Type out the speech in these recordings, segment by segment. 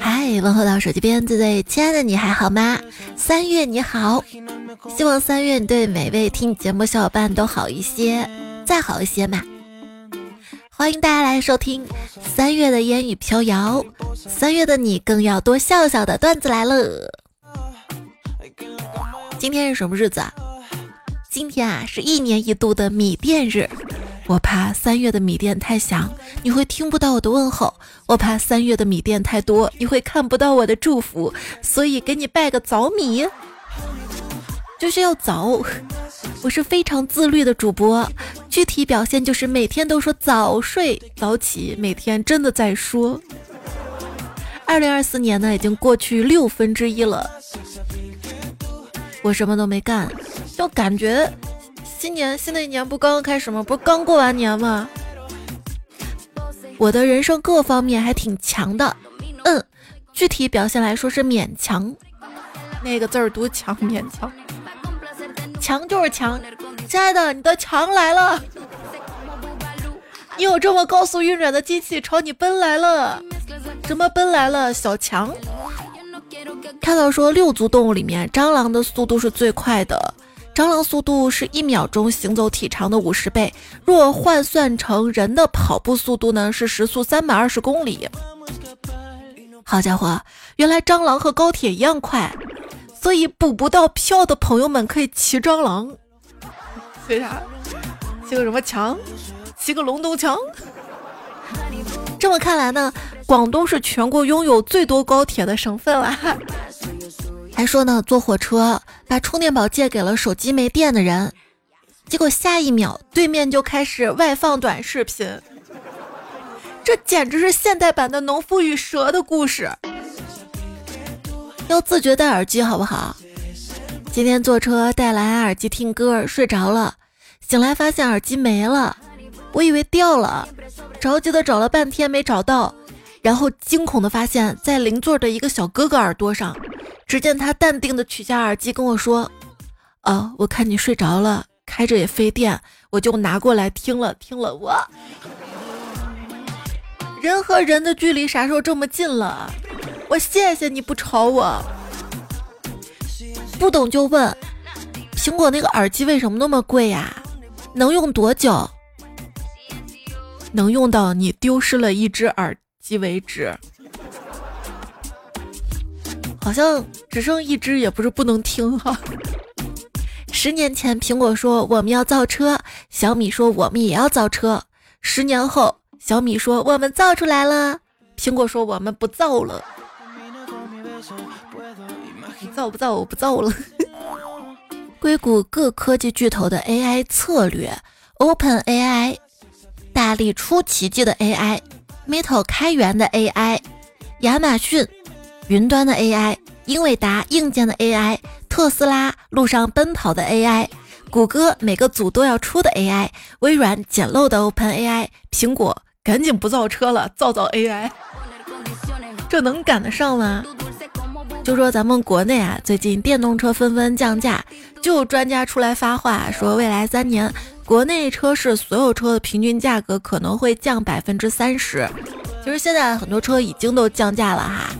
嗨，问候到手机边最最亲爱的你还好吗？三月你好，希望三月你对每位听节目小伙伴都好一些，再好一些嘛。欢迎大家来收听三月的烟雨飘摇，三月的你更要多笑笑的段子来了。今天是什么日子啊？今天啊是一年一度的米店日。我怕三月的米店太响，你会听不到我的问候；我怕三月的米店太多，你会看不到我的祝福。所以给你拜个早米，就是要早。我是非常自律的主播，具体表现就是每天都说早睡早起，每天真的在说。二零二四年呢，已经过去六分之一了，我什么都没干，就感觉。今年新的一年不刚刚开始吗？不是刚过完年吗？我的人生各方面还挺强的，嗯，具体表现来说是勉强。那个字儿读强，勉强，强就是强。亲爱的，你的强来了，你有这么高速运转的机器朝你奔来了，什么奔来了？小强。看到说六足动物里面，蟑螂的速度是最快的。蟑螂速度是一秒钟行走体长的五十倍，若换算成人的跑步速度呢，是时速三百二十公里。好家伙，原来蟑螂和高铁一样快，所以补不到票的朋友们可以骑蟑螂。为啥？骑个什么墙？骑个龙洞墙？这么看来呢，广东是全国拥有最多高铁的省份了。还说呢，坐火车把充电宝借给了手机没电的人，结果下一秒对面就开始外放短视频，这简直是现代版的农夫与蛇的故事。要自觉戴耳机好不好？今天坐车戴蓝牙耳机听歌睡着了，醒来发现耳机没了，我以为掉了，着急的找了半天没找到，然后惊恐的发现，在邻座的一个小哥哥耳朵上。只见他淡定的取下耳机跟我说：“啊，我看你睡着了，开着也费电，我就拿过来听了听了。我人和人的距离啥时候这么近了？我谢谢你不吵我。不懂就问，苹果那个耳机为什么那么贵呀？能用多久？能用到你丢失了一只耳机为止。”好像只剩一只，也不是不能听哈。十年前，苹果说我们要造车，小米说我们也要造车。十年后，小米说我们造出来了，苹果说我们不造了。你造不造？我不造了。硅谷各科技巨头的 AI 策略：Open AI，大力出奇迹的 AI，Meta 开源的 AI，亚马逊。云端的 AI，英伟达硬件的 AI，特斯拉路上奔跑的 AI，谷歌每个组都要出的 AI，微软简陋的 OpenAI，苹果赶紧不造车了，造造 AI，这能赶得上吗？就说咱们国内啊，最近电动车纷纷降价，就有专家出来发话说，未来三年国内车市所有车的平均价格可能会降百分之三十。其实现在很多车已经都降价了哈。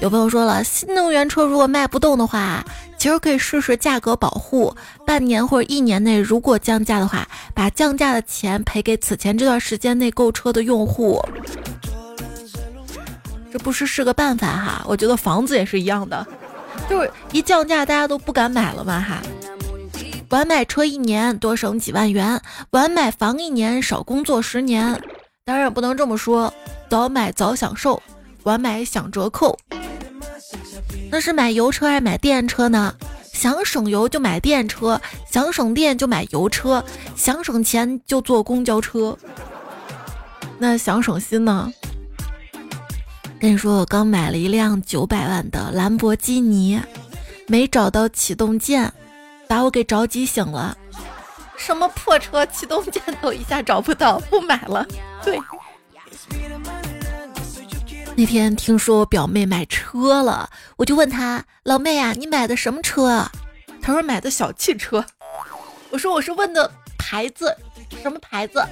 有朋友说了，新能源车如果卖不动的话，其实可以试试价格保护，半年或者一年内如果降价的话，把降价的钱赔给此前这段时间内购车的用户。这不是是个办法哈，我觉得房子也是一样的，就是一降价大家都不敢买了嘛哈。晚买车一年多省几万元，晚买房一年少工作十年。当然也不能这么说，早买早享受，晚买享折扣。那是买油车还是买电车呢？想省油就买电车，想省电就买油车，想省钱就坐公交车。那想省心呢？跟你说，我刚买了一辆九百万的兰博基尼，没找到启动键，把我给着急醒了。什么破车，启动键都一下找不到，不买了。对。那天听说我表妹买车了，我就问她：“老妹啊，你买的什么车啊？”她说：“买的小汽车。”我说：“我是问的牌子，什么牌子？”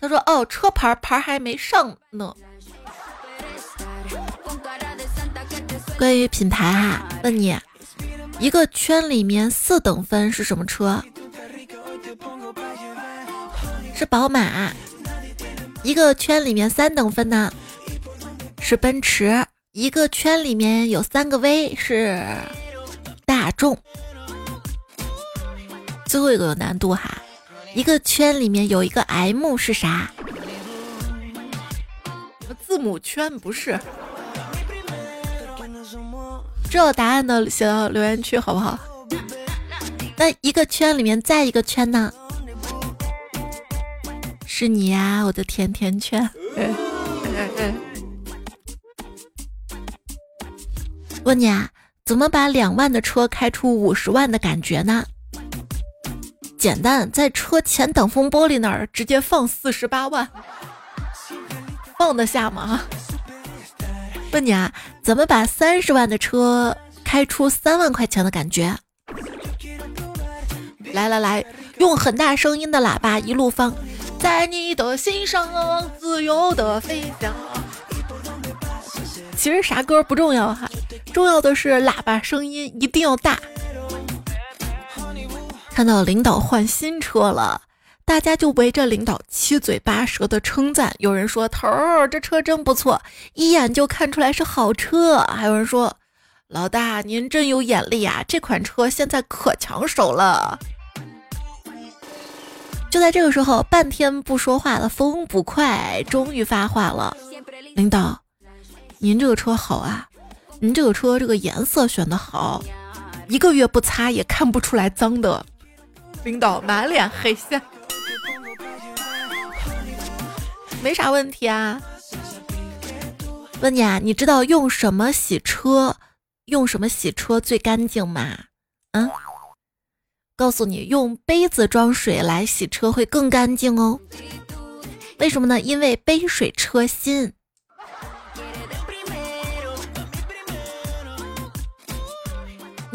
她说：“哦，车牌牌还没上呢。”关于品牌哈，问你，一个圈里面四等分是什么车？是宝马。一个圈里面三等分呢？是奔驰。一个圈里面有三个 V 是大众。最后一个有难度哈，一个圈里面有一个 M 是啥？字母圈不是。知道答案的写到留言区好不好？那一个圈里面再一个圈呢？是你呀，我的甜甜圈。问你啊，怎么把两万的车开出五十万的感觉呢？简单，在车前挡风玻璃那儿直接放四十八万，放得下吗？问你啊，怎么把三十万的车开出三万块钱的感觉？来来来，用很大声音的喇叭一路放，在你的心上自由的飞翔。其实啥歌不重要哈，重要的是喇叭声音一定要大。看到领导换新车了。大家就围着领导七嘴八舌的称赞，有人说头儿这车真不错，一眼就看出来是好车；还有人说老大您真有眼力啊，这款车现在可抢手了。就在这个时候，半天不说话的风不快终于发话了：领导，您这个车好啊，您这个车这个颜色选的好，一个月不擦也看不出来脏的。领导满脸黑线。没啥问题啊。问你啊，你知道用什么洗车，用什么洗车最干净吗？嗯，告诉你，用杯子装水来洗车会更干净哦。为什么呢？因为杯水车薪。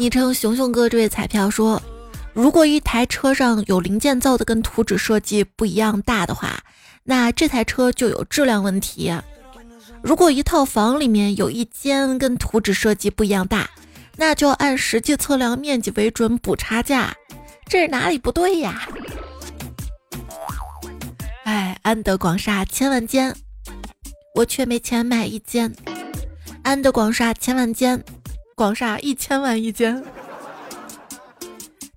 昵称熊熊哥这位彩票说，如果一台车上有零件造的跟图纸设计不一样大的话。那这台车就有质量问题。如果一套房里面有一间跟图纸设计不一样大，那就按实际测量面积为准补差价，这是哪里不对呀？哎，安德广厦千万间，我却没钱买一间。安德广厦千万间，广厦一千万一间。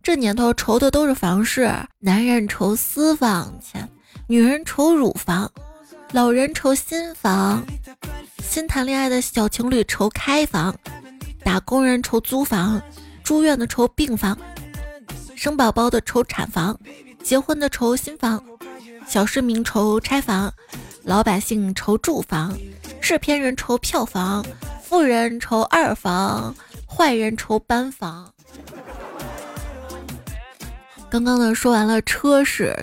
这年头愁的都是房事，男人愁私房钱。女人愁乳房，老人愁新房，新谈恋爱的小情侣愁开房，打工人愁租房，住院的愁病房，生宝宝的愁产房，结婚的愁新房，小市民愁拆房，老百姓愁住房，制片人愁票房，富人愁二房，坏人愁班房。刚刚呢，说完了车市。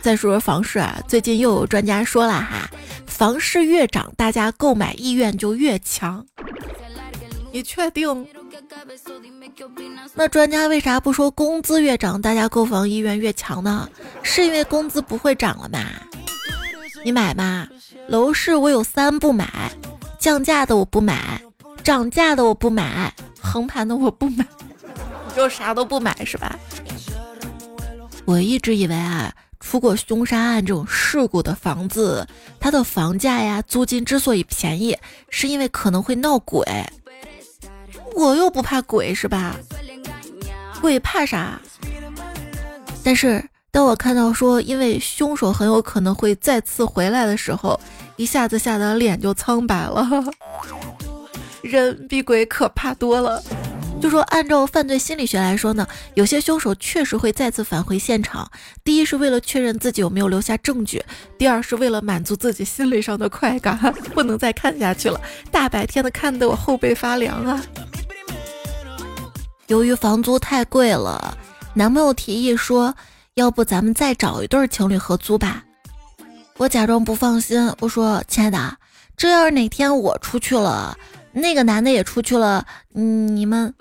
再说说房市啊，最近又有专家说了哈，房市越涨，大家购买意愿就越强。你确定？那专家为啥不说工资越涨，大家购房意愿越强呢？是因为工资不会涨了吗？你买吗？楼市我有三不买：降价的我不买，涨价的我不买，横盘的我不买。你就啥都不买是吧？我一直以为啊。出过凶杀案这种事故的房子，它的房价呀、租金之所以便宜，是因为可能会闹鬼。我又不怕鬼，是吧？鬼怕啥？但是当我看到说，因为凶手很有可能会再次回来的时候，一下子吓得脸就苍白了。人比鬼可怕多了。就说按照犯罪心理学来说呢，有些凶手确实会再次返回现场。第一是为了确认自己有没有留下证据，第二是为了满足自己心理上的快感，不能再看下去了。大白天的看得我后背发凉啊！由于房租太贵了，男朋友提议说，要不咱们再找一对情侣合租吧。我假装不放心，我说亲爱的，这要是哪天我出去了。那个男的也出去了，你们？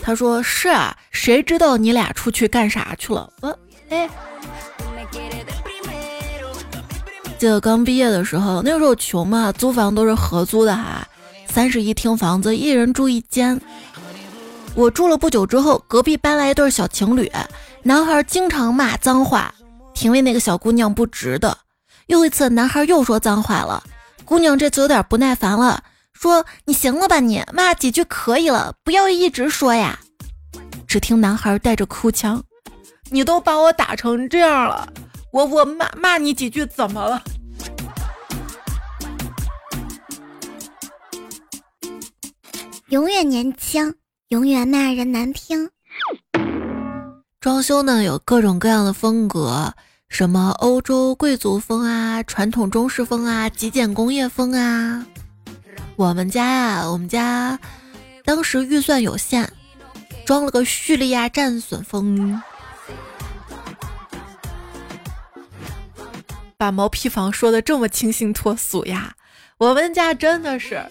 他说是啊，谁知道你俩出去干啥去了？我，哎，记得刚毕业的时候，那个时候穷嘛，租房都是合租的哈。三室一厅房子，一人住一间。我住了不久之后，隔壁搬来一对小情侣，男孩经常骂脏话，挺为那个小姑娘不值的。又一次，男孩又说脏话了，姑娘这次有点不耐烦了，说：“你行了吧，你骂几句可以了，不要一直说呀。”只听男孩带着哭腔：“你都把我打成这样了，我我骂骂你几句怎么了？”永远年轻。永远骂人难听。装修呢有各种各样的风格，什么欧洲贵族风啊，传统中式风啊，极简工业风啊。我们家啊，我们家当时预算有限，装了个叙利亚战损风。把毛坯房说的这么清新脱俗呀？我们家真的是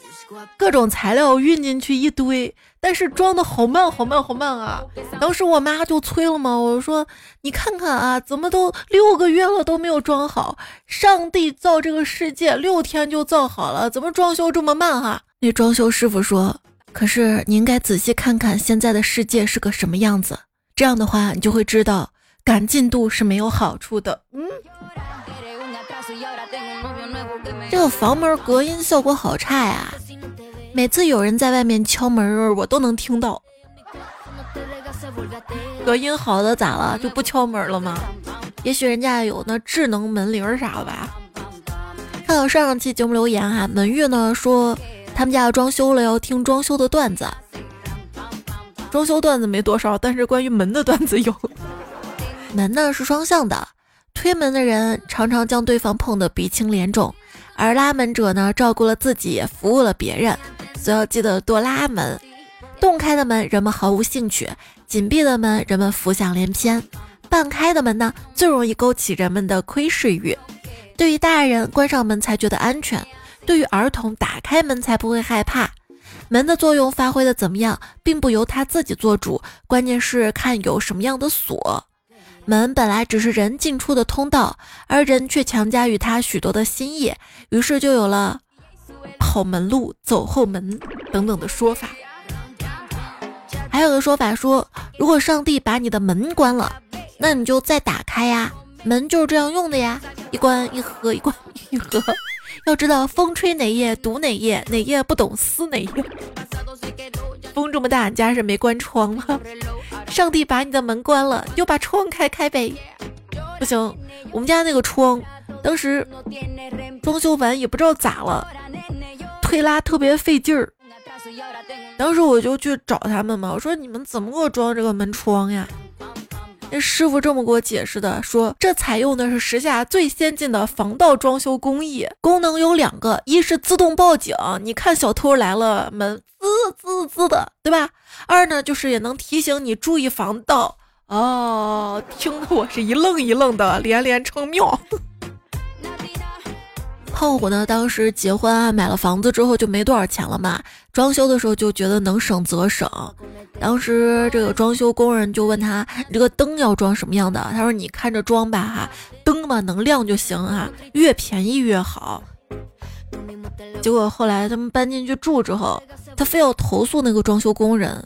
各种材料运进去一堆。但是装的好慢，好慢，好慢啊！当时我妈就催了嘛，我说：“你看看啊，怎么都六个月了都没有装好？上帝造这个世界六天就造好了，怎么装修这么慢哈？”那装修师傅说：“可是你应该仔细看看现在的世界是个什么样子，这样的话你就会知道赶进度是没有好处的。”嗯，这个房门隔音效果好差呀。每次有人在外面敲门，我都能听到。隔音好的咋了？就不敲门了吗？也许人家有那智能门铃啥的吧。看到上上期节目留言哈，门月呢说他们家要装修了，要听装修的段子。装修段子没多少，但是关于门的段子有。门呢是双向的，推门的人常常将对方碰得鼻青脸肿，而拉门者呢照顾了自己，也服务了别人。所以要记得多拉门，洞开的门人们毫无兴趣，紧闭的门人们浮想联翩，半开的门呢最容易勾起人们的窥视欲。对于大人，关上门才觉得安全；对于儿童，打开门才不会害怕。门的作用发挥的怎么样，并不由他自己做主，关键是看有什么样的锁。门本来只是人进出的通道，而人却强加于他许多的心意，于是就有了。跑门路、走后门等等的说法，还有个说法说，如果上帝把你的门关了，那你就再打开呀，门就是这样用的呀，一关一合，一关 一合。要知道风吹哪页读哪页，哪页不懂撕哪页。风这么大，你家是没关窗吗？上帝把你的门关了，你就把窗开开呗。不行，我们家那个窗，当时装修完也不知道咋了。推拉特别费劲儿，当时我就去找他们嘛，我说你们怎么给我装这个门窗呀？那师傅这么给我解释的，说这采用的是时下最先进的防盗装修工艺，功能有两个，一是自动报警，你看小偷来了，门滋滋滋的，对吧？二呢就是也能提醒你注意防盗。哦，听得我是一愣一愣的，连连称妙。胖虎呢？当时结婚啊，买了房子之后就没多少钱了嘛。装修的时候就觉得能省则省。当时这个装修工人就问他：“你这个灯要装什么样的？”他说：“你看着装吧，哈，灯嘛能亮就行啊，越便宜越好。”结果后来他们搬进去住之后，他非要投诉那个装修工人。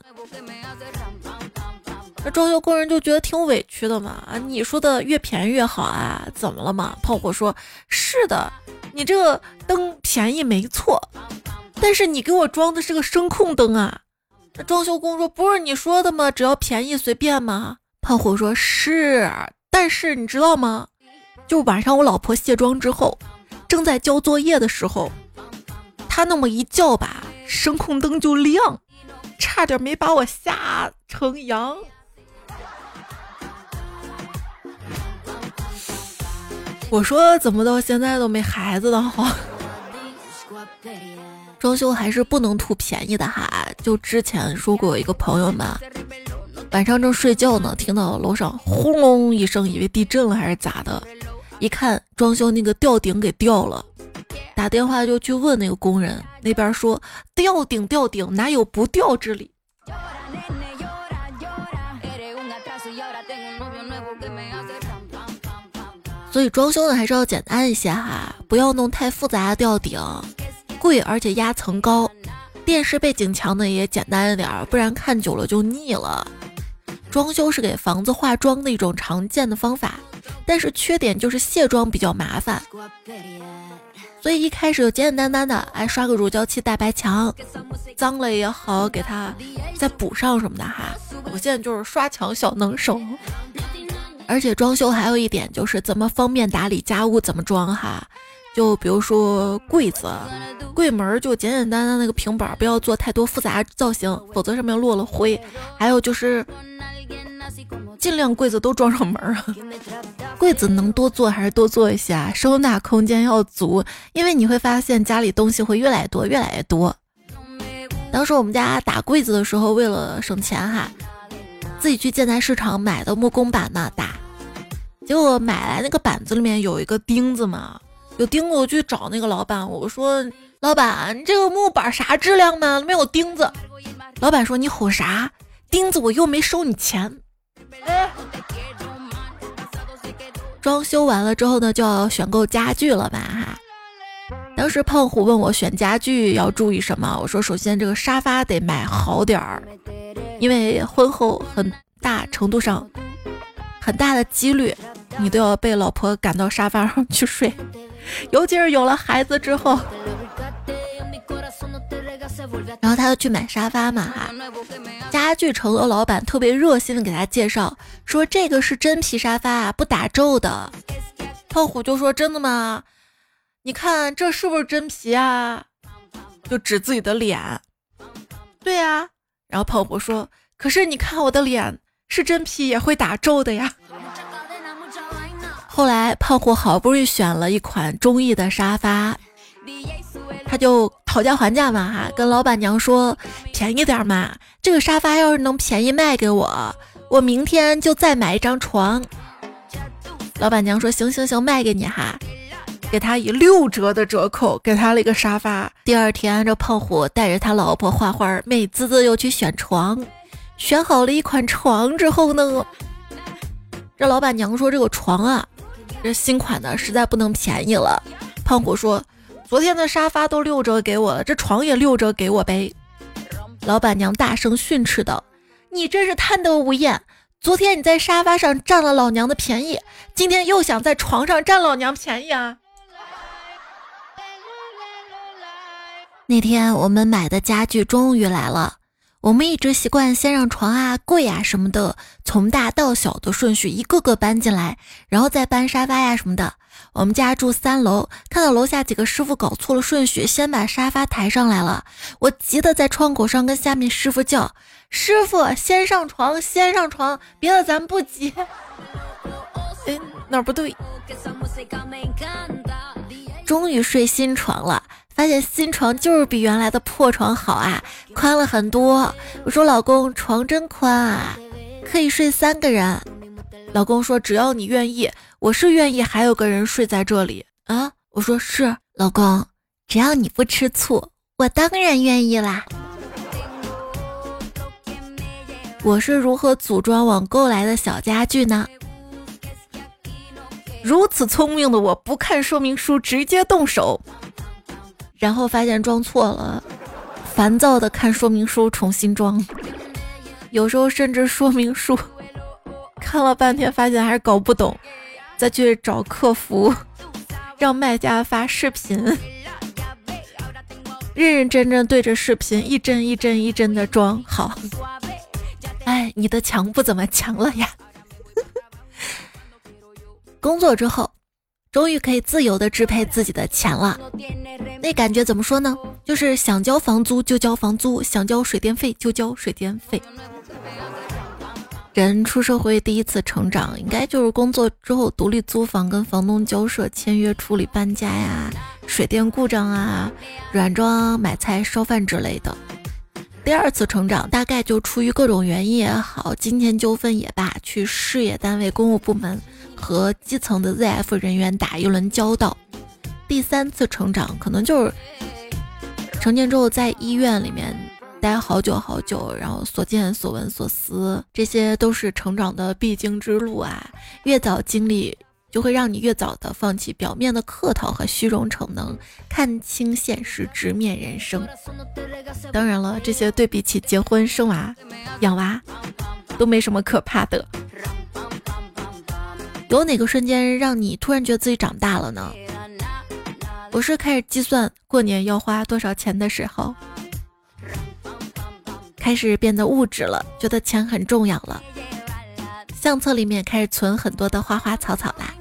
那装修工人就觉得挺委屈的嘛。啊，你说的越便宜越好啊？怎么了嘛？胖虎说：“是的。”你这个灯便宜没错，但是你给我装的是个声控灯啊！那装修工说不是你说的吗？只要便宜随便吗？胖虎说是，但是你知道吗？就晚上我老婆卸妆之后，正在交作业的时候，他那么一叫吧，声控灯就亮，差点没把我吓成羊。我说怎么到现在都没孩子的好？装修还是不能图便宜的哈。就之前说过，有一个朋友嘛，晚上正睡觉呢，听到楼上轰隆一声，以为地震了还是咋的？一看装修那个吊顶给掉了，打电话就去问那个工人，那边说吊顶吊顶哪有不掉之理？所以装修呢还是要简单一些哈，不要弄太复杂的吊顶，贵而且压层高。电视背景墙呢也简单一点，不然看久了就腻了。装修是给房子化妆的一种常见的方法，但是缺点就是卸妆比较麻烦。所以一开始就简简单单的，哎，刷个乳胶漆大白墙，脏了也好给它再补上什么的哈。我现在就是刷墙小能手。而且装修还有一点就是怎么方便打理家务怎么装哈，就比如说柜子，柜门就简简单单那个平板，不要做太多复杂造型，否则上面落了灰。还有就是尽量柜子都装上门啊，柜子能多做还是多做一些，收纳空间要足，因为你会发现家里东西会越来越多，越来越多。当时我们家打柜子的时候，为了省钱哈。自己去建材市场买的木工板呢，打，结果买来那个板子里面有一个钉子嘛，有钉子，我去找那个老板，我说老板，你这个木板啥质量呢？没有钉子。老板说你吼啥？钉子我又没收你钱。装修完了之后呢，就要选购家具了吧哈。当时胖虎问我选家具要注意什么，我说首先这个沙发得买好点儿。因为婚后很大程度上，很大的几率，你都要被老婆赶到沙发上去睡，尤其是有了孩子之后。然后他就去买沙发嘛哈，家具城的老板特别热心的给他介绍，说这个是真皮沙发啊，不打皱的。胖虎就说真的吗？你看这是不是真皮啊？就指自己的脸。对呀。然后胖虎说：“可是你看我的脸是真皮，也会打皱的呀。”后来胖虎好不容易选了一款中意的沙发，他就讨价还价嘛哈，跟老板娘说便宜点嘛，这个沙发要是能便宜卖给我，我明天就再买一张床。老板娘说：“行行行，卖给你哈。”给他以六折的折扣，给他了一个沙发。第二天，这胖虎带着他老婆画画，美滋滋又去选床。选好了一款床之后呢，这老板娘说：“这个床啊，这新款的实在不能便宜了。”胖虎说：“昨天的沙发都六折给我了，这床也六折给我呗。”老板娘大声训斥道：“你真是贪得无厌！昨天你在沙发上占了老娘的便宜，今天又想在床上占老娘便宜啊！”那天我们买的家具终于来了。我们一直习惯先让床啊、柜啊什么的从大到小的顺序一个个搬进来，然后再搬沙发呀什么的。我们家住三楼，看到楼下几个师傅搞错了顺序，先把沙发抬上来了。我急得在窗口上跟下面师傅叫：“师傅，先上床，先上床，别的咱不急。”哎，哪儿不对？终于睡新床了。发现新床就是比原来的破床好啊，宽了很多。我说老公，床真宽啊，可以睡三个人。老公说只要你愿意，我是愿意还有个人睡在这里啊。我说是，老公，只要你不吃醋，我当然愿意啦。我是如何组装网购来的小家具呢？如此聪明的我，不看说明书直接动手。然后发现装错了，烦躁的看说明书重新装，有时候甚至说明书 看了半天发现还是搞不懂，再去找客服，让卖家发视频，认认真真对着视频一帧一帧一帧的装好。哎，你的墙不怎么强了呀？工作之后。终于可以自由的支配自己的钱了，那感觉怎么说呢？就是想交房租就交房租，想交水电费就交水电费。人出社会第一次成长，应该就是工作之后独立租房，跟房东交涉、签约、处理搬家呀、水电故障啊、软装、买菜、烧饭之类的。第二次成长，大概就出于各种原因也好，金钱纠纷也罢，去事业单位、公务部门。和基层的 ZF 人员打一轮交道，第三次成长可能就是成年之后在医院里面待好久好久，然后所见所闻所思，这些都是成长的必经之路啊。越早经历就会让你越早的放弃表面的客套和虚荣逞能，看清现实，直面人生。当然了，这些对比起结婚、生娃、养娃，都没什么可怕的。有哪个瞬间让你突然觉得自己长大了呢？我是开始计算过年要花多少钱的时候，开始变得物质了，觉得钱很重要了。相册里面开始存很多的花花草草啦。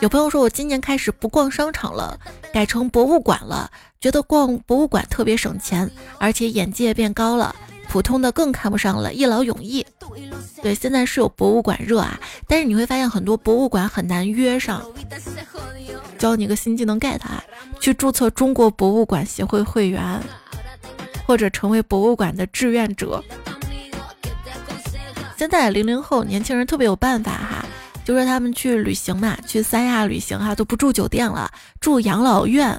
有朋友说我今年开始不逛商场了，改成博物馆了，觉得逛博物馆特别省钱，而且眼界变高了，普通的更看不上了，一劳永逸。对，现在是有博物馆热啊，但是你会发现很多博物馆很难约上。教你个新技能 get 啊，去注册中国博物馆协会会员，或者成为博物馆的志愿者。现在零零后年轻人特别有办法哈，就说他们去旅行嘛，去三亚旅行哈，都不住酒店了，住养老院，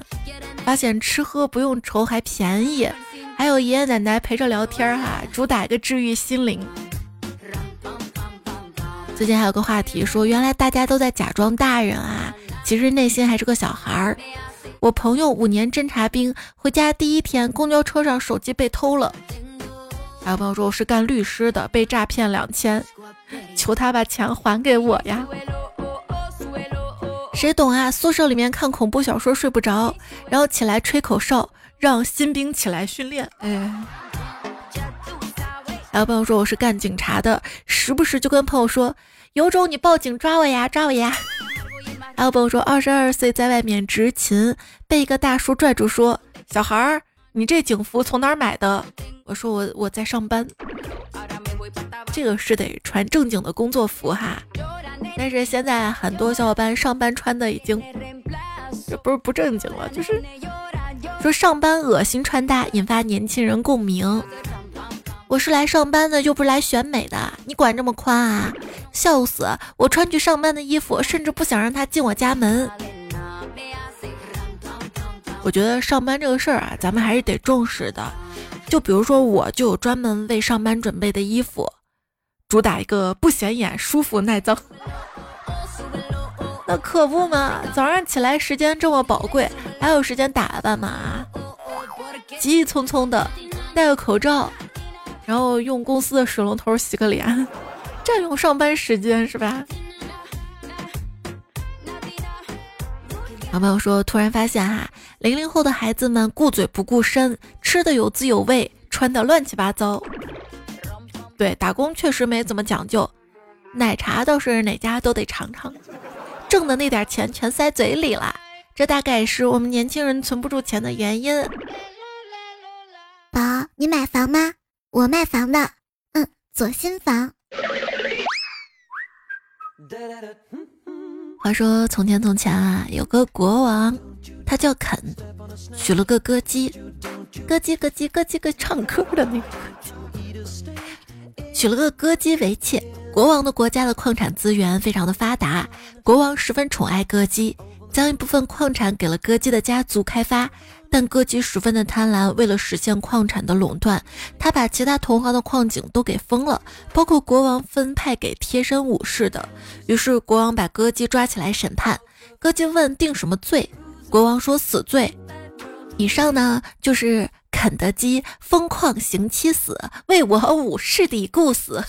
发现吃喝不用愁还便宜，还有爷爷奶奶陪着聊天哈，主打一个治愈心灵。最近还有个话题说，原来大家都在假装大人啊。其实内心还是个小孩儿。我朋友五年侦察兵回家第一天，公交车上手机被偷了。还有朋友说我是干律师的，被诈骗两千，求他把钱还给我呀。谁懂啊？宿舍里面看恐怖小说睡不着，然后起来吹口哨，让新兵起来训练。哎。还有朋友说我是干警察的，时不时就跟朋友说有种你报警抓我呀，抓我呀。还有朋友说，二十二岁在外面执勤，被一个大叔拽住说：“小孩儿，你这警服从哪儿买的？”我说：“我我在上班。”这个是得穿正经的工作服哈。但是现在很多小伙伴上班穿的已经，这不是不正经了，就是说上班恶心穿搭，引发年轻人共鸣。我是来上班的，又不是来选美的，你管这么宽啊？笑死！我穿去上班的衣服，甚至不想让他进我家门。我觉得上班这个事儿啊，咱们还是得重视的。就比如说，我就有专门为上班准备的衣服，主打一个不显眼、舒服、耐脏。那可不嘛，早上起来时间这么宝贵，还有时间打扮嘛？急匆匆的戴个口罩。然后用公司的水龙头洗个脸，占用上班时间是吧？有朋友说，突然发现哈，零零后的孩子们顾嘴不顾身，吃的有滋有味，穿的乱七八糟。对，打工确实没怎么讲究，奶茶倒是哪家都得尝尝，挣的那点钱全塞嘴里了，这大概是我们年轻人存不住钱的原因。宝，你买房吗？我卖房的，嗯，左新房。话说从前从前啊，有个国王，他叫肯，娶了个歌姬，歌姬歌姬歌姬个唱歌的那个歌姬，娶了个歌姬为妾。国王的国家的矿产资源非常的发达，国王十分宠爱歌姬。将一部分矿产给了歌姬的家族开发，但歌姬十分的贪婪，为了实现矿产的垄断，他把其他同行的矿井都给封了，包括国王分派给贴身武士的。于是国王把歌姬抓起来审判，歌姬问定什么罪，国王说死罪。以上呢就是肯德基封矿刑期死，为我武士的故事。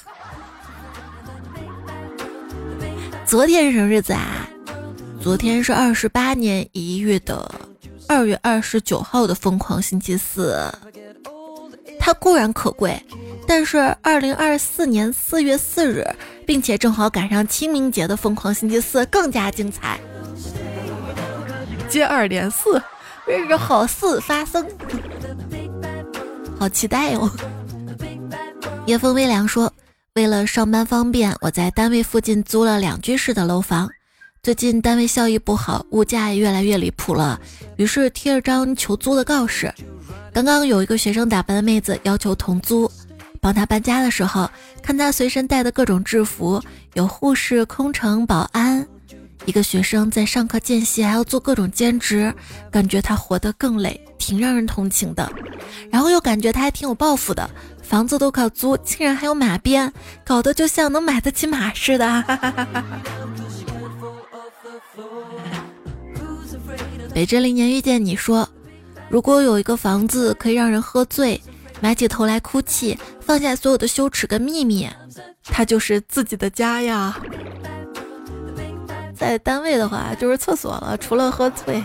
昨天是什么日子啊？昨天是二十八年一月的二月二十九号的疯狂星期四，它固然可贵，但是二零二四年四月四日，并且正好赶上清明节的疯狂星期四更加精彩，接二连四，日日好事发生，好期待哦！夜风微凉说，为了上班方便，我在单位附近租了两居室的楼房。最近单位效益不好，物价也越来越离谱了，于是贴了张求租的告示。刚刚有一个学生打扮的妹子要求同租，帮她搬家的时候，看她随身带的各种制服，有护士、空乘、保安。一个学生在上课间隙还要做各种兼职，感觉他活得更累，挺让人同情的。然后又感觉他还挺有抱负的，房子都靠租，竟然还有马鞭，搞得就像能买得起马似的。北真零年遇见你说，如果有一个房子可以让人喝醉，埋起头来哭泣，放下所有的羞耻跟秘密，它就是自己的家呀。在单位的话 就是厕所了，除了喝醉。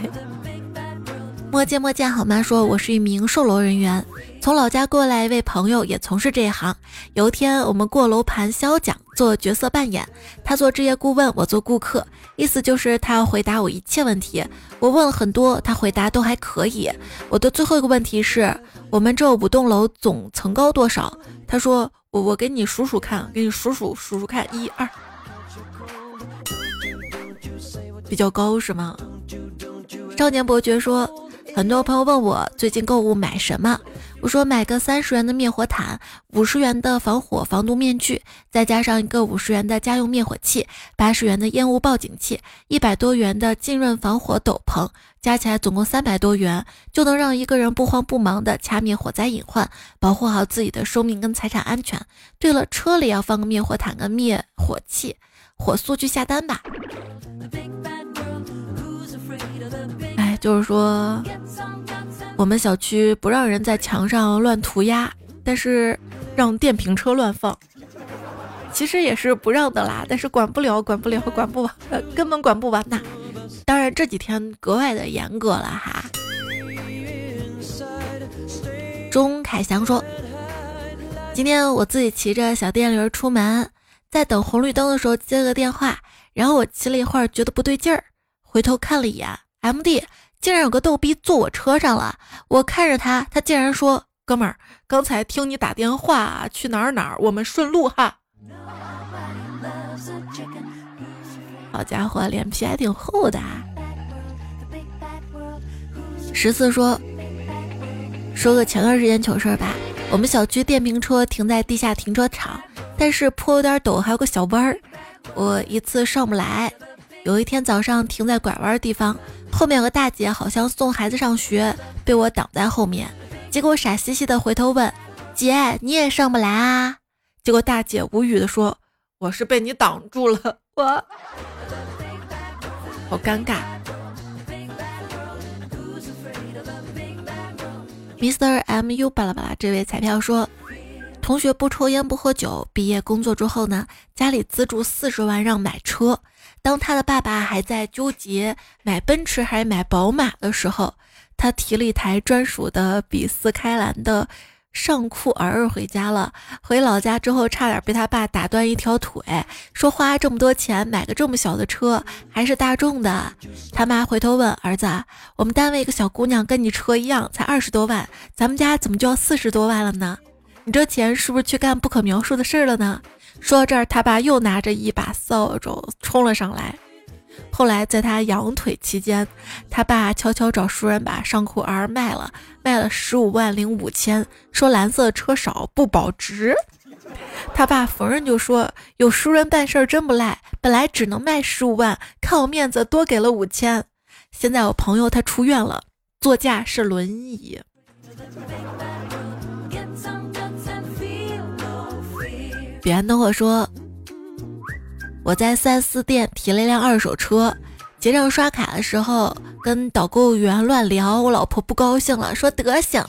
摸见摸见，好吗？说我是一名售楼人员，从老家过来一位朋友也从事这一行。有一天我们过楼盘销奖，做角色扮演，他做置业顾问，我做顾客，意思就是他要回答我一切问题。我问了很多，他回答都还可以。我的最后一个问题是我们这五栋楼总层高多少？他说我我给你数数看，给你数数数数看，一二，比较高是吗？少年伯爵说。很多朋友问我最近购物买什么，我说买个三十元的灭火毯，五十元的防火防毒面具，再加上一个五十元的家用灭火器，八十元的烟雾报警器，一百多元的浸润防火斗篷，加起来总共三百多元，就能让一个人不慌不忙的掐灭火灾隐患，保护好自己的生命跟财产安全。对了，车里要放个灭火毯跟灭火器，火速去下单吧。就是说，我们小区不让人在墙上乱涂鸦，但是让电瓶车乱放，其实也是不让的啦。但是管不了，管不了，管不完，根本管不完呐。当然这几天格外的严格了哈。钟凯祥说，今天我自己骑着小电驴出门，在等红绿灯的时候接了个电话，然后我骑了一会儿觉得不对劲儿，回头看了一眼，MD。竟然有个逗逼坐我车上了，我看着他，他竟然说：“哥们儿，刚才听你打电话去哪儿哪儿，我们顺路哈。”好家伙，脸皮还挺厚的。十四说：“说个前段时间糗事儿吧，我们小区电瓶车停在地下停车场，但是坡有点陡，还有个小弯儿，我一次上不来。有一天早上停在拐弯地方。”后面有个大姐，好像送孩子上学，被我挡在后面。结果傻兮兮的回头问：“姐，你也上不来啊？”结果大姐无语的说：“我是被你挡住了。”我 好尴尬。Mr. M U 巴拉巴拉，这位彩票说。同学不抽烟不喝酒，毕业工作之后呢，家里资助四十万让买车。当他的爸爸还在纠结买奔驰还是买宝马的时候，他提了一台专属的比斯开兰的尚酷 R 回家了。回老家之后，差点被他爸打断一条腿，说花这么多钱买个这么小的车，还是大众的。他妈回头问儿子：“我们单位一个小姑娘跟你车一样，才二十多万，咱们家怎么就要四十多万了呢？”你这钱是不是去干不可描述的事儿了呢？说到这儿，他爸又拿着一把扫帚冲了上来。后来在他养腿期间，他爸悄悄找熟人把尚酷 R 卖了，卖了十五万零五千，说蓝色车少不保值。他爸逢人就说有熟人办事儿真不赖，本来只能卖十五万，看我面子多给了五千。现在我朋友他出院了，座驾是轮椅。彼岸灯火说：“我在 4S 店提了一辆二手车，结账刷卡的时候跟导购员乱聊，我老婆不高兴了，说德行。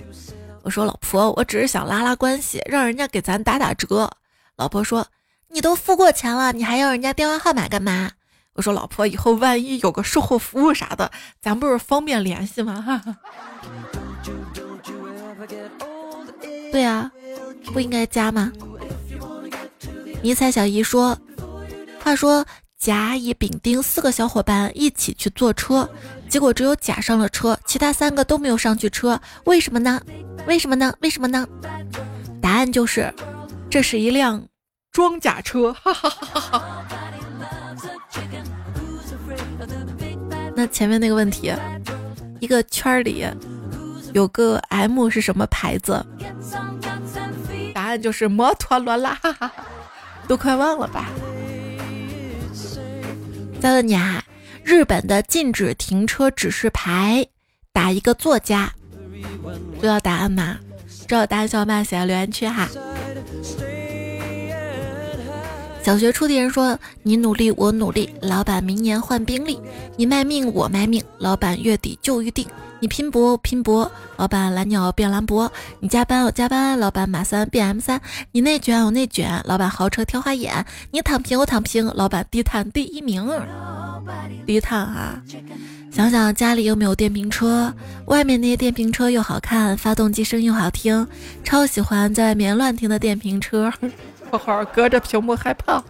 我说老婆，我只是想拉拉关系，让人家给咱打打折。老婆说你都付过钱了，你还要人家电话号码干嘛？我说老婆，以后万一有个售后服务啥的，咱不是方便联系吗？哈。对呀，不应该加吗？”迷彩小姨说：“话说甲、乙、丙、丁四个小伙伴一起去坐车，结果只有甲上了车，其他三个都没有上去车，为什么呢？为什么呢？为什么呢？答案就是，这是一辆装甲车。哈哈哈哈那前面那个问题，一个圈里有个 M 是什么牌子？答案就是摩托罗拉。哈哈。”都快忘了吧！再问你啊，日本的禁止停车指示牌打一个作家，知道答案吗？知道答案小伙伴写在留言区哈。小学出题人说：“你努力，我努力，老板明年换宾利；你卖命，我卖命，老板月底就预定；你拼搏拼搏，老板蓝鸟变兰博；你加班我加班，老板马三变 M 三；你内卷我内卷，老板豪车挑花眼；你躺平我躺平，老板低碳第一名。低碳啊！想想家里有没有电瓶车，外面那些电瓶车又好看，发动机声音又好听，超喜欢在外面乱停的电瓶车。”括号隔着屏幕害怕。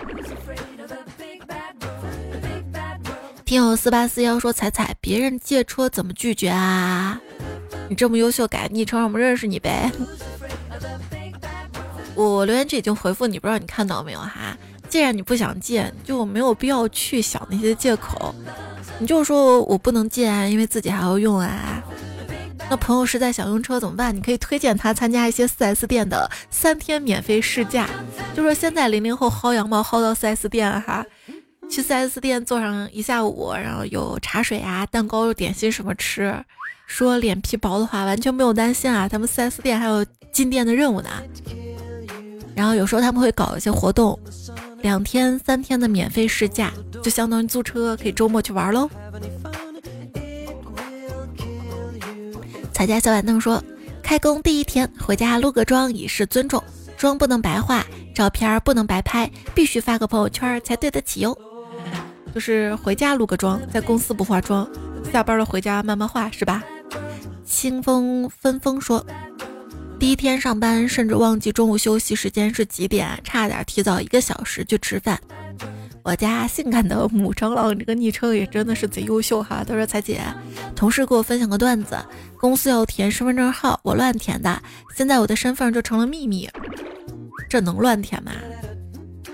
听友四八四幺说：“彩彩，别人借车怎么拒绝啊？你这么优秀，改昵称让我们认识你呗。”我留言区已经回复你，不知道你看到没有哈？既然你不想借，就没有必要去想那些借口，你就说我不能借啊，因为自己还要用啊。那朋友实在想用车怎么办？你可以推荐他参加一些 4S 店的三天免费试驾。就说现在零零后薅羊毛薅到 4S 店哈，去 4S 店坐上一下午，然后有茶水啊、蛋糕、点心什么吃。说脸皮薄的话，完全不用担心啊，他们 4S 店还有进店的任务呢。然后有时候他们会搞一些活动，两天、三天的免费试驾，就相当于租车，可以周末去玩喽。彩家小板凳说：“开工第一天回家撸个妆以示尊重，妆不能白化，照片不能白拍，必须发个朋友圈才对得起哟。就是回家撸个妆，在公司不化妆，下班了回家慢慢化是吧？”清风分风说：“第一天上班，甚至忘记中午休息时间是几点，差点提早一个小时去吃饭。”我家性感的母蟑螂这个昵称也真的是贼优秀哈。他说：“彩姐，同事给我分享个段子，公司要填身份证号，我乱填的，现在我的身份就成了秘密。这能乱填吗？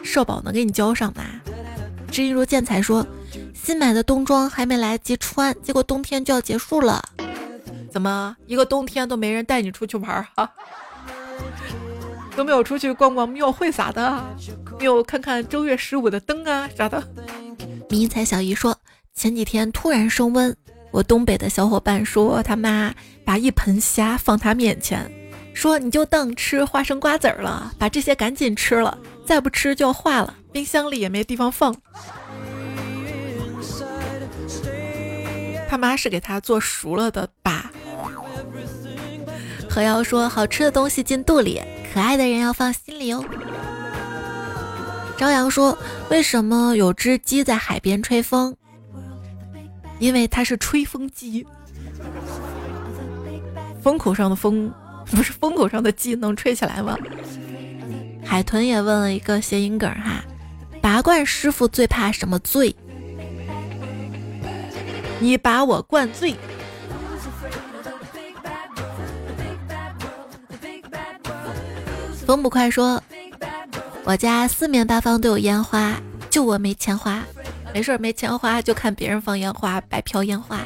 社保能给你交上吗？”知音如见才说：“新买的冬装还没来得及穿，结果冬天就要结束了。怎么一个冬天都没人带你出去玩哈？” 都没有出去逛逛庙会啥的，没有看看正月十五的灯啊啥的。迷彩小姨说，前几天突然升温，我东北的小伙伴说他妈把一盆虾放他面前，说你就当吃花生瓜子儿了，把这些赶紧吃了，再不吃就要化了，冰箱里也没地方放。他妈是给他做熟了的吧？何瑶说，好吃的东西进肚里。可爱的人要放心里哦。朝阳说：“为什么有只鸡在海边吹风？因为它是吹风机。风口上的风，不是风口上的鸡，能吹起来吗？”海豚也问了一个谐音梗哈：“拔罐师傅最怕什么罪？你把我灌醉。”风不快说：“我家四面八方都有烟花，就我没钱花。没事儿，没钱花就看别人放烟花，白嫖烟花。”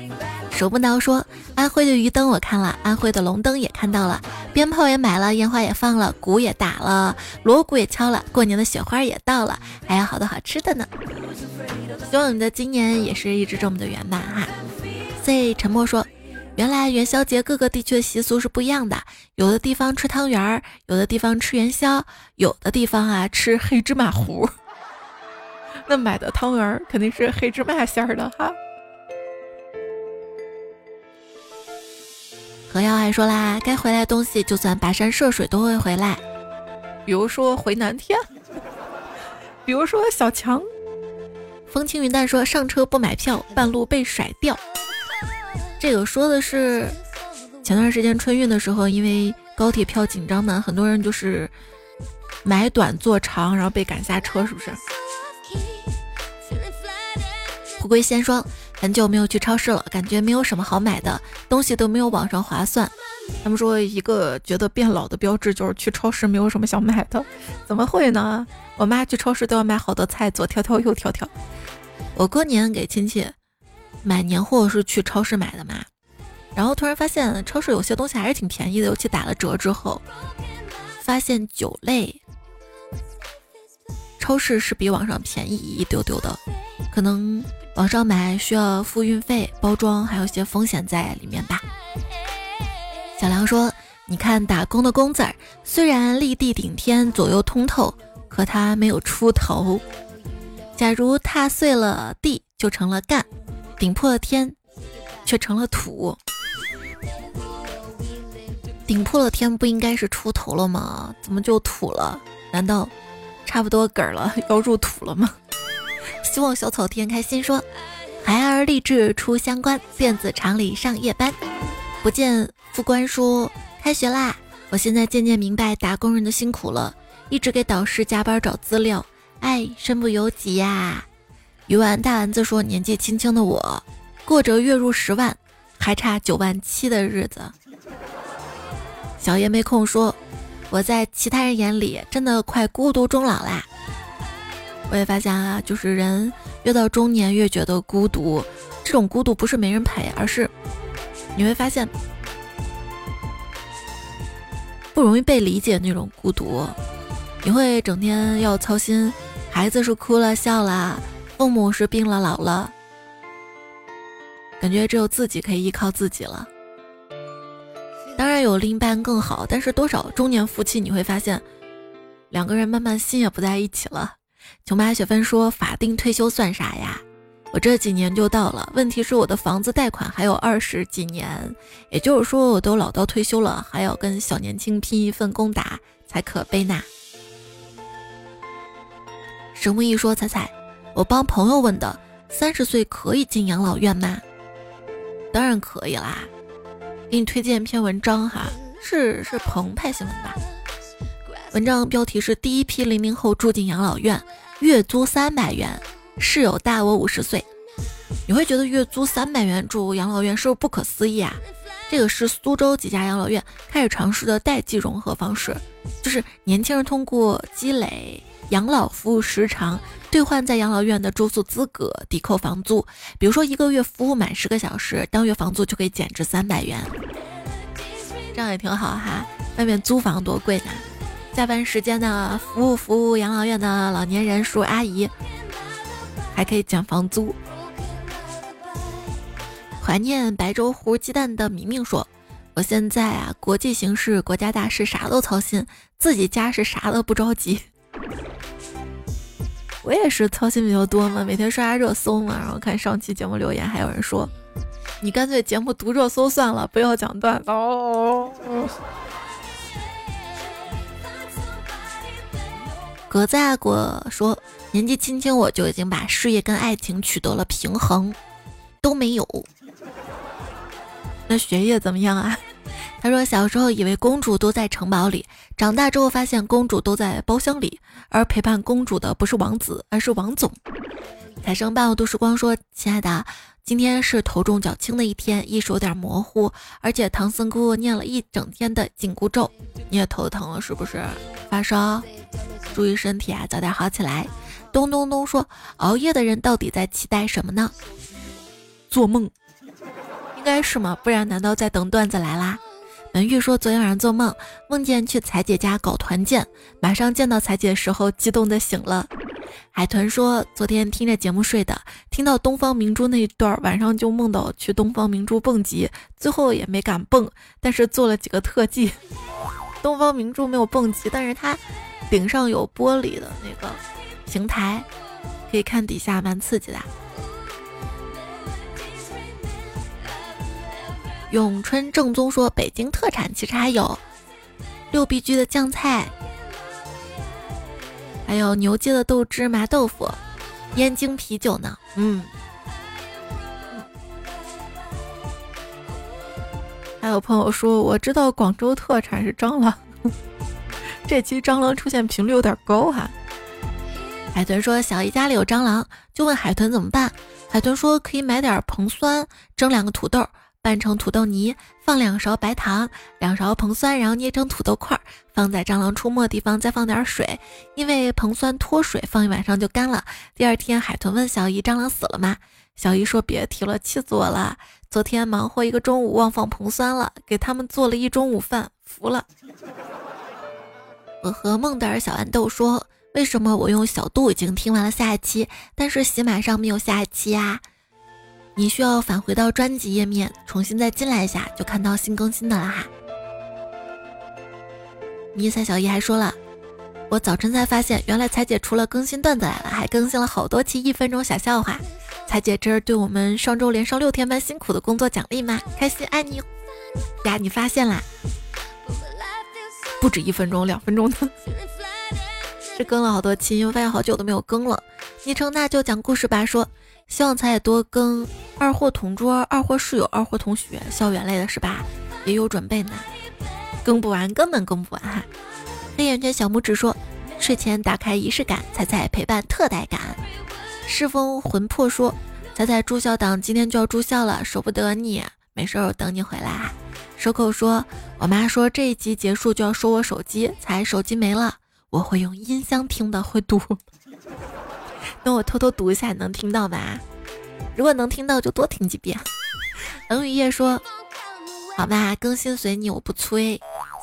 手不挠说：“安徽的鱼灯我看了，安徽的龙灯也看到了，鞭炮也买了，烟花也放了，鼓也打了，锣鼓也敲了，过年的雪花也到了，还有好多好吃的呢。希望你的今年也是一直这么的圆满哈。”C 沉默说。原来元宵节各个地区的习俗是不一样的，有的地方吃汤圆儿，有的地方吃元宵，有的地方啊吃黑芝麻糊。那买的汤圆儿肯定是黑芝麻馅儿的哈。何瑶还说啦，该回来的东西就算跋山涉水都会回来，比如说回南天，比如说小强。风轻云淡说上车不买票，半路被甩掉。这个说的是前段时间春运的时候，因为高铁票紧张嘛，很多人就是买短坐长，然后被赶下车，是不是？胡归先说，很久没有去超市了，感觉没有什么好买的东西都没有网上划算。他们说一个觉得变老的标志就是去超市没有什么想买的，怎么会呢？我妈去超市都要买好多菜，左挑挑右挑挑。我过年给亲戚。买年货是去超市买的嘛，然后突然发现超市有些东西还是挺便宜的，尤其打了折之后，发现酒类，超市是比网上便宜一丢丢的，可能网上买需要付运费、包装，还有一些风险在里面吧。小梁说：“你看打工的工字儿，虽然立地顶天，左右通透。”可他没有出头。假如踏碎了地就成了干，顶破了天却成了土。顶破了天不应该是出头了吗？怎么就土了？难道差不多梗儿了，要入土了吗？希望小草天天开心说：“孩儿立志出乡关，电子厂里上夜班。”不见副官说：“开学啦！”我现在渐渐明白打工人的辛苦了，一直给导师加班找资料，哎，身不由己呀。鱼丸大丸子说：“年纪轻轻的我，过着月入十万还差九万七的日子。”小叶没空说，我在其他人眼里真的快孤独终老啦。我也发现啊，就是人越到中年越觉得孤独，这种孤独不是没人陪，而是你会发现不容易被理解那种孤独。你会整天要操心，孩子是哭了笑了，父母是病了老了，感觉只有自己可以依靠自己了。当然有另一半更好，但是多少中年夫妻你会发现，两个人慢慢心也不在一起了。琼妈雪芬说：“法定退休算啥呀？我这几年就到了。问题是我的房子贷款还有二十几年，也就是说我都老到退休了，还要跟小年轻拼一份工打才可悲呐。”神木一说：“彩彩，我帮朋友问的，三十岁可以进养老院吗？当然可以啦。”给你推荐一篇文章哈，是是澎湃新闻吧？文章标题是第一批零零后住进养老院，月租三百元，室友大我五十岁。你会觉得月租三百元住养老院是不是不可思议啊？这个是苏州几家养老院开始尝试的代际融合方式，就是年轻人通过积累养老服务时长，兑换在养老院的住宿资格，抵扣房租。比如说一个月服务满十个小时，当月房租就可以减至三百元。这样也挺好哈，外面租房多贵呢。下班时间的服务服务养老院的老年人叔阿姨，还可以减房租。怀念白粥糊鸡蛋的明明说：“我现在啊，国际形势、国家大事啥都操心，自己家是啥都不着急。我也是操心比较多嘛，每天刷热搜嘛，然后看上期节目留言，还有人说。”你干脆节目读热搜算了，不要讲段子哦。格子阿果说：“年纪轻轻我就已经把事业跟爱情取得了平衡，都没有。那学业怎么样啊？” 他说：“小时候以为公主都在城堡里，长大之后发现公主都在包厢里，而陪伴公主的不是王子，而是王总。”财生半度时光说：“亲爱的。”今天是头重脚轻的一天，意识有点模糊，而且唐僧姑念了一整天的紧箍咒，你也头疼了是不是？发烧，注意身体啊，早点好起来。咚咚咚说，熬夜的人到底在期待什么呢？做梦，应该是吗？不然难道在等段子来啦？文玉说，昨天晚上做梦，梦见去彩姐家搞团建，马上见到彩姐的时候，激动的醒了。海豚说：“昨天听着节目睡的，听到东方明珠那一段，晚上就梦到去东方明珠蹦极，最后也没敢蹦，但是做了几个特技。东方明珠没有蹦极，但是它顶上有玻璃的那个平台，可以看底下，蛮刺激的。”永春正宗说：“北京特产其实还有六必居的酱菜。”还有牛街的豆汁麻豆腐，燕京啤酒呢。嗯，还有朋友说，我知道广州特产是蟑螂。这期蟑螂出现频率有点高哈。海豚说，小姨家里有蟑螂，就问海豚怎么办。海豚说，可以买点硼酸，蒸两个土豆。拌成土豆泥，放两勺白糖，两勺硼酸，然后捏成土豆块，放在蟑螂出没的地方，再放点水，因为硼酸脱水，放一晚上就干了。第二天，海豚问小姨：“蟑螂死了吗？”小姨说：“别提了，气死我了！昨天忙活一个中午，忘放硼酸了，给他们做了一中午饭，服了。”我和孟德尔小豌豆说：“为什么我用小度已经听完了下一期，但是喜马上没有下一期呀？”你需要返回到专辑页面，重新再进来一下，就看到新更新的了哈。迷彩小姨还说了，我早晨才发现，原来彩姐除了更新段子来了，还更新了好多期一分钟小笑话。彩姐，这是对我们上周连上六天班辛苦的工作奖励吗？开心，爱你呀！你发现啦？不止一分钟，两分钟的。这更了好多期，因为发现好久都没有更了。昵称那就讲故事吧，说希望彩姐多更二货同桌、二货室友、二货同学，校园类的是吧？也有准备呢，更不完，根本更不完哈。黑眼圈小拇指说，睡前打开仪式感，彩彩陪伴特带感。世风魂魄说：“彩彩住校党今天就要住校了，舍不得你，没事，我等你回来。”收口说：“我妈说这一集结束就要收我手机，彩手机没了，我会用音箱听的，会读。那我偷偷读一下，能听到吧？如果能听到，就多听几遍。”冷雨夜说：“好吧，更新随你，我不催。”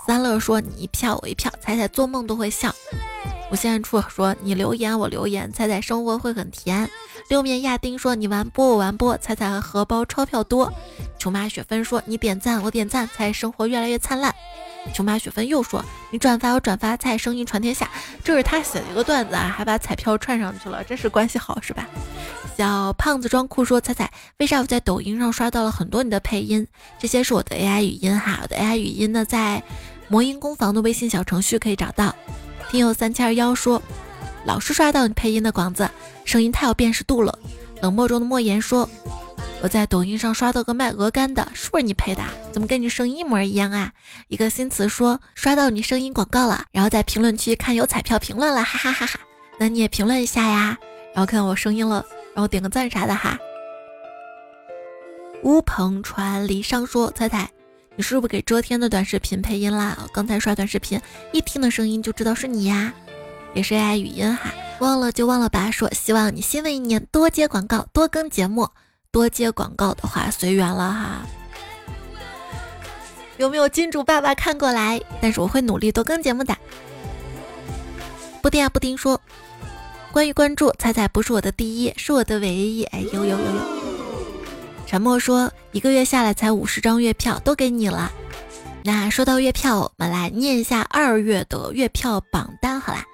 三乐说：“你一票我一票，彩彩做梦都会笑。”无限处说你留言我留言，彩彩生活会很甜。六面亚丁说你玩播我玩播，彩彩荷包钞票多。琼妈雪芬说你点赞我点赞，彩生活越来越灿烂。琼妈雪芬又说你转发我转发，彩声音传天下。这是他写的一个段子啊，还把彩票串上去了，真是关系好是吧？小胖子装酷说彩彩为啥我在抖音上刷到了很多你的配音？这些是我的 AI 语音哈，我的 AI 语音呢在魔音工坊的微信小程序可以找到。听友三七二幺说，老是刷到你配音的广子，声音太有辨识度了。冷漠中的莫言说，我在抖音上刷到个卖鹅肝的，是不是你配的？怎么跟你声音一模一样啊？一个新词说，刷到你声音广告了，然后在评论区看有彩票评论了，哈哈哈哈。那你也评论一下呀，然后看我声音了，然后点个赞啥的哈。乌篷船离殇说，彩彩。你是不是给遮天的短视频配音啦？刚才刷短视频，一听的声音就知道是你呀，也是 AI 语音哈。忘了就忘了吧。说希望你新的一年多接广告，多更节目。多接广告的话随缘了哈。有没有金主爸爸看过来？但是我会努力多更节目的。布丁啊布丁说，关于关注，彩彩不是我的第一，是我的唯一。哎呦呦呦呦。沉默说：“一个月下来才五十张月票，都给你了。”那说到月票，我们来念一下二月的月票榜单，好啦。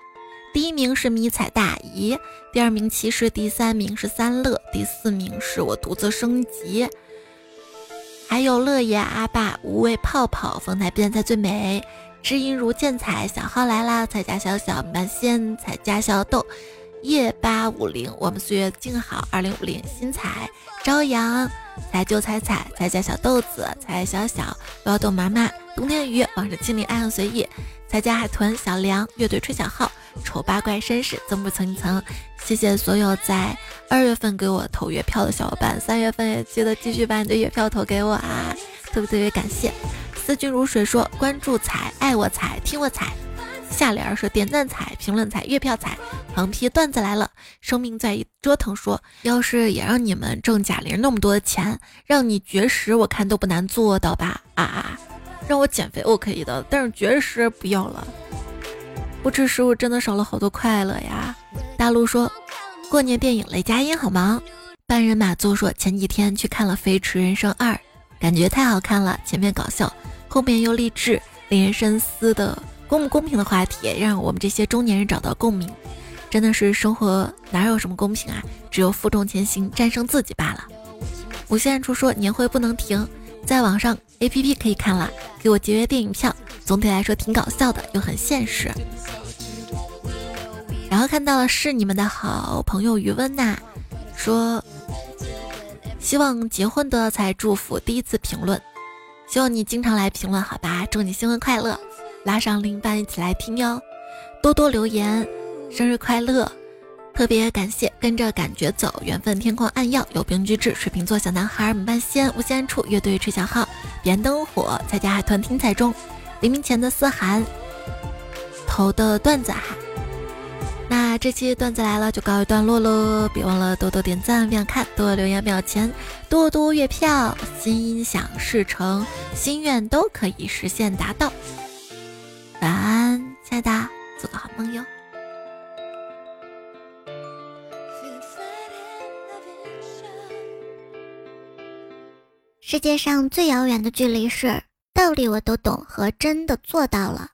第一名是迷彩大姨，第二名骑士，第三名是三乐，第四名是我独自升级，还有乐爷阿爸、无畏泡泡、风采变才最美、知音如见彩、小号来啦、彩家小小满仙、彩家小豆。夜八五零，我们岁月静好。二零五零，新彩朝阳，彩就彩彩，彩家小豆子，彩小小，要豆妈妈，冬天雨，望着清理，爱恨随意，彩家海豚，小梁，乐队吹小号，丑八怪绅士，增不层一层。谢谢所有在二月份给我投月票的小伙伴，三月份也记得继续把你的月票投给我啊，特别特别感谢。思君如水说，关注彩，爱我彩，听我彩。下联是点赞彩、评论彩、月票彩、横批段子来了，生命在于折腾。说要是也让你们挣贾玲那么多的钱，让你绝食，我看都不难做到吧？啊啊！让我减肥我可以的，但是绝食不要了。不吃食物真的少了好多快乐呀。大陆说过年电影雷佳音好忙。半人马座说前几天去看了《飞驰人生二》，感觉太好看了，前面搞笑，后面又励志，令人深思的。公不公平的话题，让我们这些中年人找到共鸣。真的是生活哪有什么公平啊？只有负重前行，战胜自己罢了。无限处说年会不能停，在网上 APP 可以看了，给我节约电影票。总体来说挺搞笑的，又很现实。然后看到了是你们的好朋友余温呐，说希望结婚的才祝福第一次评论，希望你经常来评论，好吧？祝你新婚快乐。拉上另一半一起来听哟，多多留言，生日快乐！特别感谢跟着感觉走，缘分天空暗耀，有病居治，水瓶座小男孩，满半仙，无限处乐队吹小号，彼岸灯火，彩家海豚听彩中，黎明前的思涵，投的段子哈。那这期段子来了就告一段落喽，别忘了多多点赞秒看，多多留言秒钱，多多月票，心想事成，心愿都可以实现达到。晚安，亲爱的，做个好梦哟。世界上最遥远的距离是道理我都懂和真的做到了。